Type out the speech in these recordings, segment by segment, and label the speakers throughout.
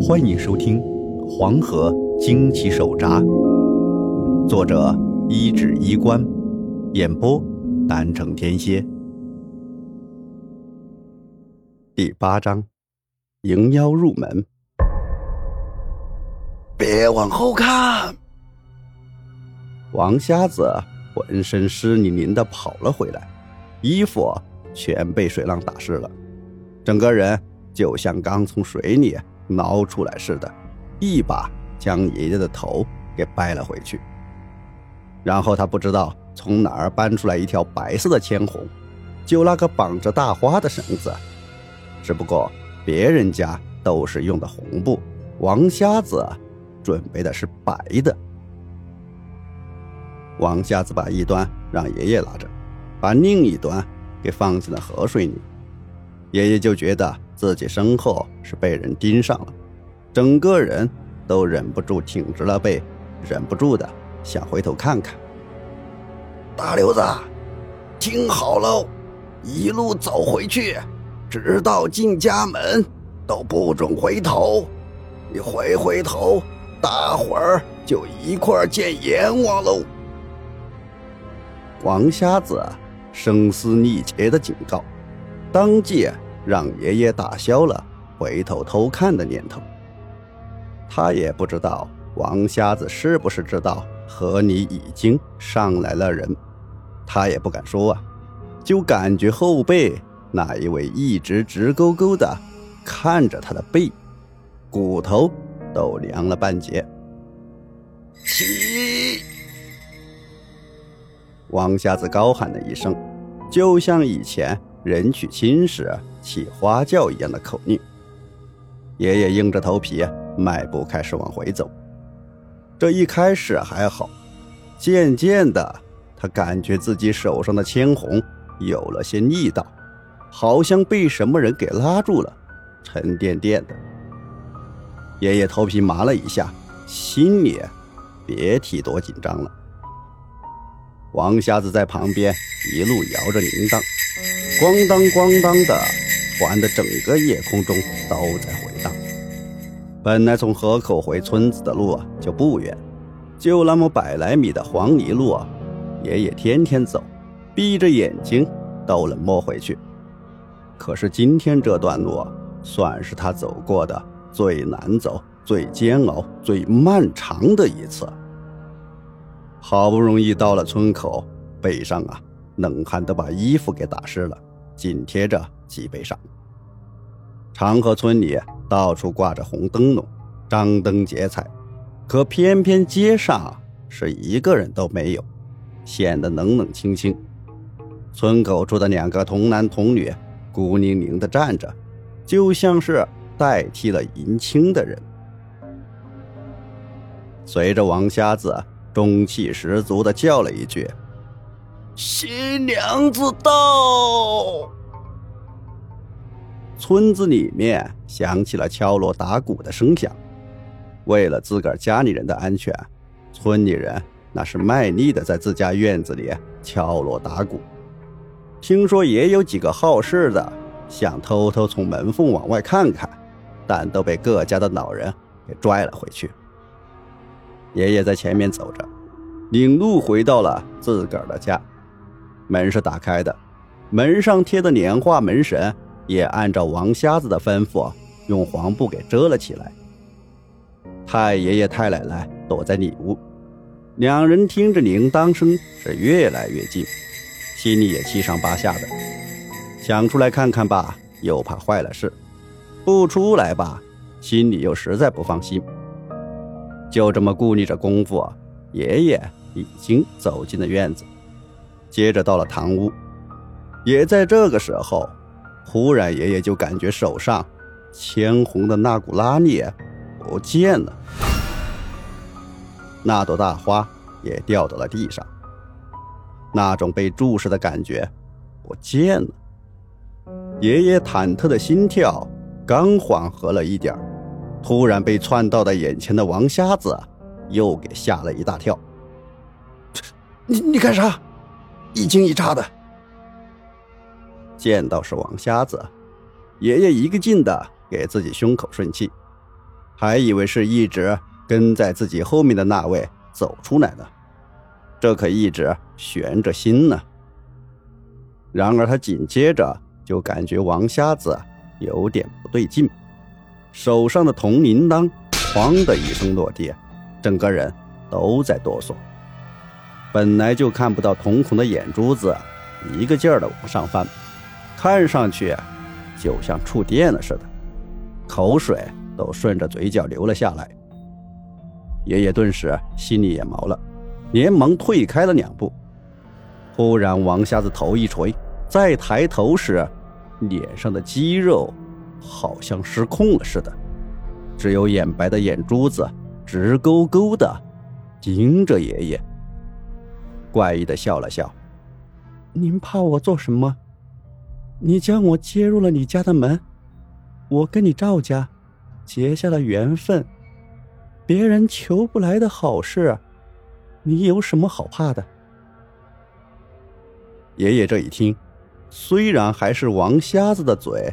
Speaker 1: 欢迎收听《黄河惊奇手札》，作者一指衣冠，演播南城天蝎。第八章，迎妖入门。
Speaker 2: 别往后看！
Speaker 1: 王瞎子浑身湿淋淋的跑了回来，衣服全被水浪打湿了，整个人就像刚从水里。挠出来似的，一把将爷爷的头给掰了回去。然后他不知道从哪儿搬出来一条白色的牵红，就那个绑着大花的绳子。只不过别人家都是用的红布，王瞎子准备的是白的。王瞎子把一端让爷爷拿着，把另一端给放进了河水里。爷爷就觉得自己身后是被人盯上了，整个人都忍不住挺直了背，忍不住的想回头看看。
Speaker 2: 大刘子，听好喽，一路走回去，直到进家门都不准回头，你回回头，大伙儿就一块见阎王喽。
Speaker 1: 王瞎子声嘶力竭的警告。当即让爷爷打消了回头偷看的念头。他也不知道王瞎子是不是知道河里已经上来了人，他也不敢说啊，就感觉后背那一位一直直勾勾的看着他的背，骨头都凉了半截。
Speaker 2: 起！
Speaker 1: 王瞎子高喊了一声，就像以前。人娶亲时起花轿一样的口令，爷爷硬着头皮迈步开始往回走。这一开始还好，渐渐的，他感觉自己手上的铅红有了些力道，好像被什么人给拉住了，沉甸甸的。爷爷头皮麻了一下，心里别提多紧张了。王瞎子在旁边一路摇着铃铛。咣当咣当的，传的整个夜空中都在回荡。本来从河口回村子的路啊就不远，就那么百来米的黄泥路啊，爷爷天天走，闭着眼睛都能摸回去。可是今天这段路啊，算是他走过的最难走、最煎熬、最漫长的一次。好不容易到了村口，背上啊，冷汗都把衣服给打湿了。紧贴着脊背上。长河村里到处挂着红灯笼，张灯结彩，可偏偏街上是一个人都没有，显得冷冷清清。村口处的两个童男童女孤零零地站着，就像是代替了迎亲的人。随着王瞎子中气十足地叫了一句。
Speaker 2: 新娘子到！
Speaker 1: 村子里面响起了敲锣打鼓的声响。为了自个儿家里人的安全，村里人那是卖力的在自家院子里敲锣打鼓。听说也有几个好事的想偷偷从门缝往外看看，但都被各家的老人给拽了回去。爷爷在前面走着，领路回到了自个儿的家。门是打开的，门上贴的年画门神也按照王瞎子的吩咐，用黄布给遮了起来。太爷爷、太奶奶躲在里屋，两人听着铃铛声是越来越近，心里也七上八下的，想出来看看吧，又怕坏了事；不出来吧，心里又实在不放心。就这么顾虑着功夫，爷爷已经走进了院子。接着到了堂屋，也在这个时候，忽然爷爷就感觉手上牵红的那股拉力不见了，那朵大花也掉到了地上，那种被注视的感觉不见了。爷爷忐忑的心跳刚缓和了一点突然被窜到的眼前的王瞎子又给吓了一大跳。
Speaker 2: 你你干啥？一惊一乍的，
Speaker 1: 见到是王瞎子，爷爷一个劲的给自己胸口顺气，还以为是一直跟在自己后面的那位走出来的，这可一直悬着心呢。然而他紧接着就感觉王瞎子有点不对劲，手上的铜铃铛“哐”的一声落地，整个人都在哆嗦。本来就看不到瞳孔的眼珠子，一个劲儿的往上翻，看上去就像触电了似的，口水都顺着嘴角流了下来。爷爷顿时心里也毛了，连忙退开了两步。忽然，王瞎子头一垂，再抬头时，脸上的肌肉好像失控了似的，只有眼白的眼珠子直勾勾的盯着爷爷。怪异的笑了笑：“您怕我做什么？你将我接入了你家的门，我跟你赵家结下了缘分，别人求不来的好事，你有什么好怕的？”爷爷这一听，虽然还是王瞎子的嘴，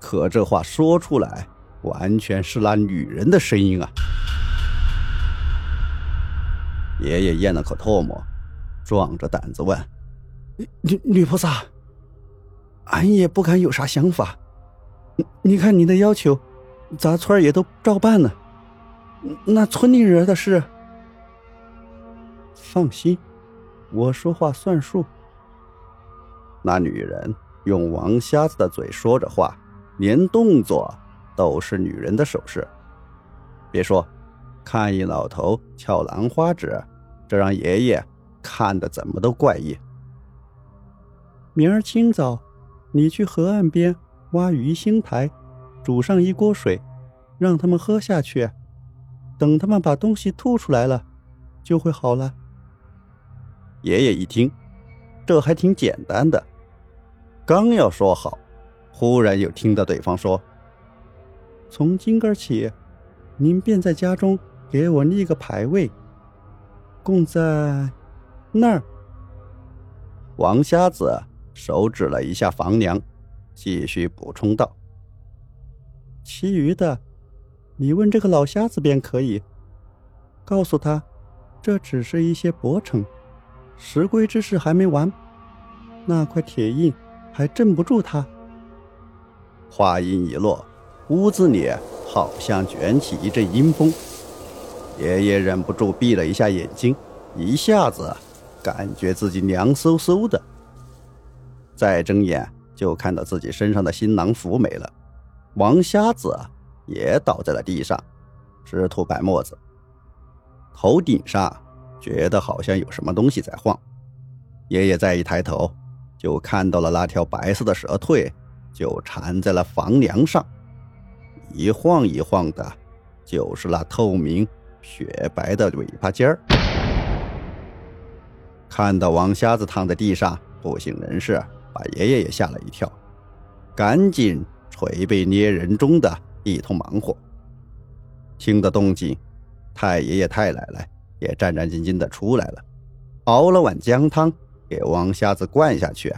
Speaker 1: 可这话说出来，完全是那女人的声音啊！爷爷咽了口唾沫。壮着胆子问：“女女菩萨，俺也不敢有啥想法。你看你的要求，咱村也都照办了。那村里人的事，放心，我说话算数。”那女人用王瞎子的嘴说着话，连动作都是女人的手势。别说，看一老头翘兰花指，这让爷爷。看的怎么都怪异。明儿清早，你去河岸边挖鱼腥苔，煮上一锅水，让他们喝下去。等他们把东西吐出来了，就会好了。爷爷一听，这还挺简单的。刚要说好，忽然又听到对方说：“从今个起，您便在家中给我立个牌位，供在。”那儿，王瞎子手指了一下房梁，继续补充道：“其余的，你问这个老瞎子便可以。告诉他，这只是一些薄城，石龟之事还没完，那块铁印还镇不住他。”话音一落，屋子里好像卷起一阵阴风，爷爷忍不住闭了一下眼睛，一下子。感觉自己凉飕飕的，再睁眼就看到自己身上的新郎服没了，王瞎子也倒在了地上，直吐白沫子。头顶上觉得好像有什么东西在晃，爷爷再一抬头，就看到了那条白色的蛇蜕，就缠在了房梁上，一晃一晃的，就是那透明雪白的尾巴尖儿。看到王瞎子躺在地上不省人事，把爷爷也吓了一跳，赶紧捶背捏人中的一通忙活。听得动静，太爷爷太奶奶也战战兢兢的出来了，熬了碗姜汤给王瞎子灌下去，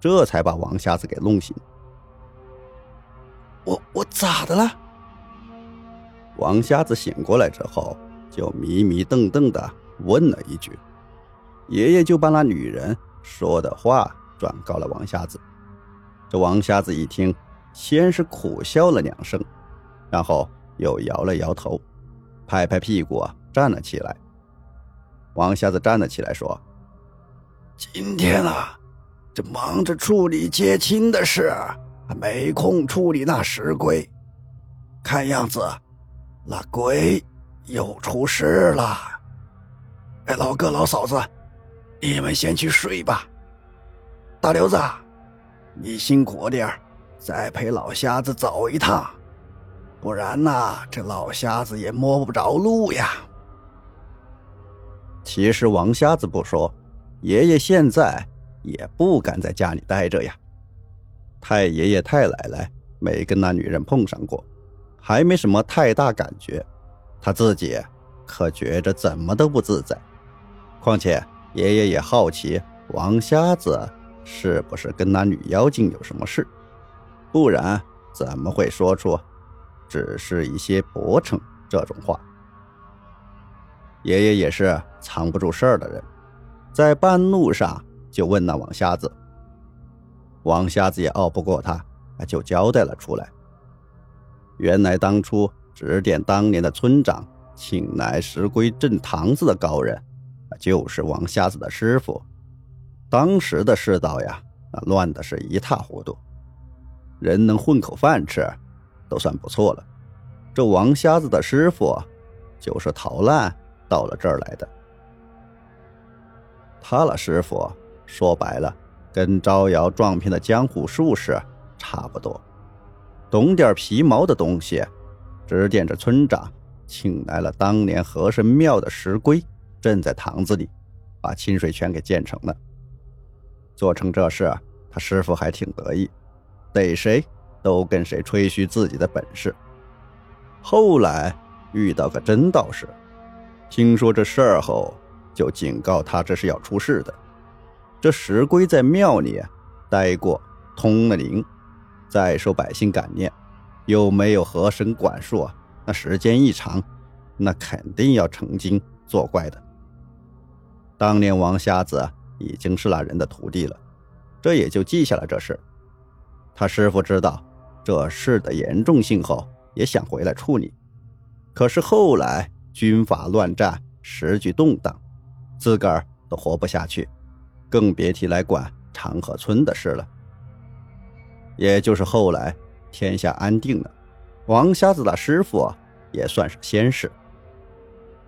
Speaker 1: 这才把王瞎子给弄醒。
Speaker 2: 我我咋的了？
Speaker 1: 王瞎子醒过来之后，就迷迷瞪瞪的问了一句。爷爷就把那女人说的话转告了王瞎子。这王瞎子一听，先是苦笑了两声，然后又摇了摇头，拍拍屁股站了起来。王瞎子站了起来说：“
Speaker 2: 今天啊，这忙着处理接亲的事，还没空处理那石龟。看样子，那龟又出事了。哎，老哥老嫂子。”你们先去睡吧，大刘子，你辛苦点再陪老瞎子走一趟，不然呐，这老瞎子也摸不着路呀。
Speaker 1: 其实王瞎子不说，爷爷现在也不敢在家里待着呀。太爷爷太奶奶没跟那女人碰上过，还没什么太大感觉，他自己可觉着怎么都不自在，况且。爷爷也好奇王瞎子是不是跟那女妖精有什么事，不然怎么会说出只是一些薄惩这种话。爷爷也是藏不住事儿的人，在半路上就问那王瞎子。王瞎子也拗不过他，就交代了出来。原来当初指点当年的村长，请来石龟镇堂子的高人，就是王瞎子的师傅。当时的世道呀，那乱的是一塌糊涂，人能混口饭吃，都算不错了。这王瞎子的师傅，就是逃难到了这儿来的。他了师傅，说白了。跟招摇撞骗的江湖术士差不多，懂点皮毛的东西，指点着村长，请来了当年和神庙的石龟，镇在堂子里，把清水泉给建成了。做成这事，他师傅还挺得意，逮谁都跟谁吹嘘自己的本事。后来遇到个真道士，听说这事儿后，就警告他这是要出事的。这石龟在庙里待过，通了灵，再受百姓感念，又没有河神管束，那时间一长，那肯定要成精作怪的。当年王瞎子已经是那人的徒弟了，这也就记下了这事。他师傅知道这事的严重性后，也想回来处理，可是后来军阀乱战，时局动荡，自个儿都活不下去。更别提来管长河村的事了。也就是后来天下安定了，王瞎子的师傅也算是先士。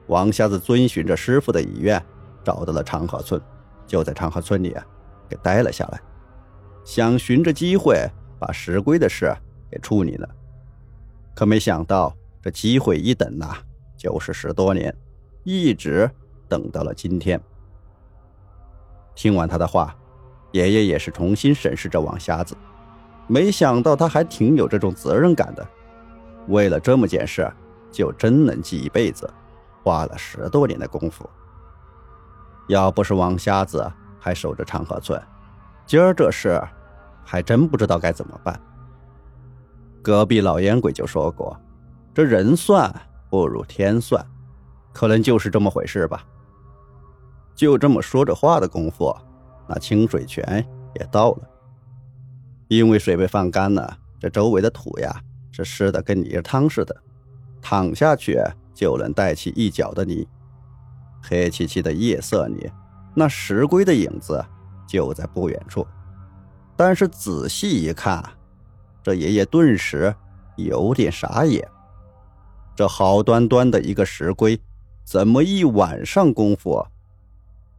Speaker 1: 王瞎子遵循着师傅的遗愿，找到了长河村，就在长河村里啊给待了下来，想寻着机会把石龟的事给处理了。可没想到这机会一等呐，就是十多年，一直等到了今天。听完他的话，爷爷也是重新审视着王瞎子，没想到他还挺有这种责任感的。为了这么件事，就真能记一辈子，花了十多年的功夫。要不是王瞎子还守着长河村，今儿这事还真不知道该怎么办。隔壁老烟鬼就说过：“这人算不如天算，可能就是这么回事吧。”就这么说着话的功夫，那清水泉也到了。因为水被放干了，这周围的土呀是湿的跟泥汤似的，躺下去就能带起一脚的泥。黑漆漆的夜色里，那石龟的影子就在不远处。但是仔细一看，这爷爷顿时有点傻眼。这好端端的一个石龟，怎么一晚上功夫？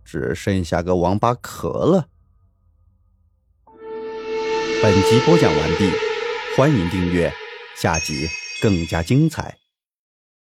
Speaker 1: 只剩下个王八壳了。本集播讲完毕，欢迎订阅，下集更加精彩。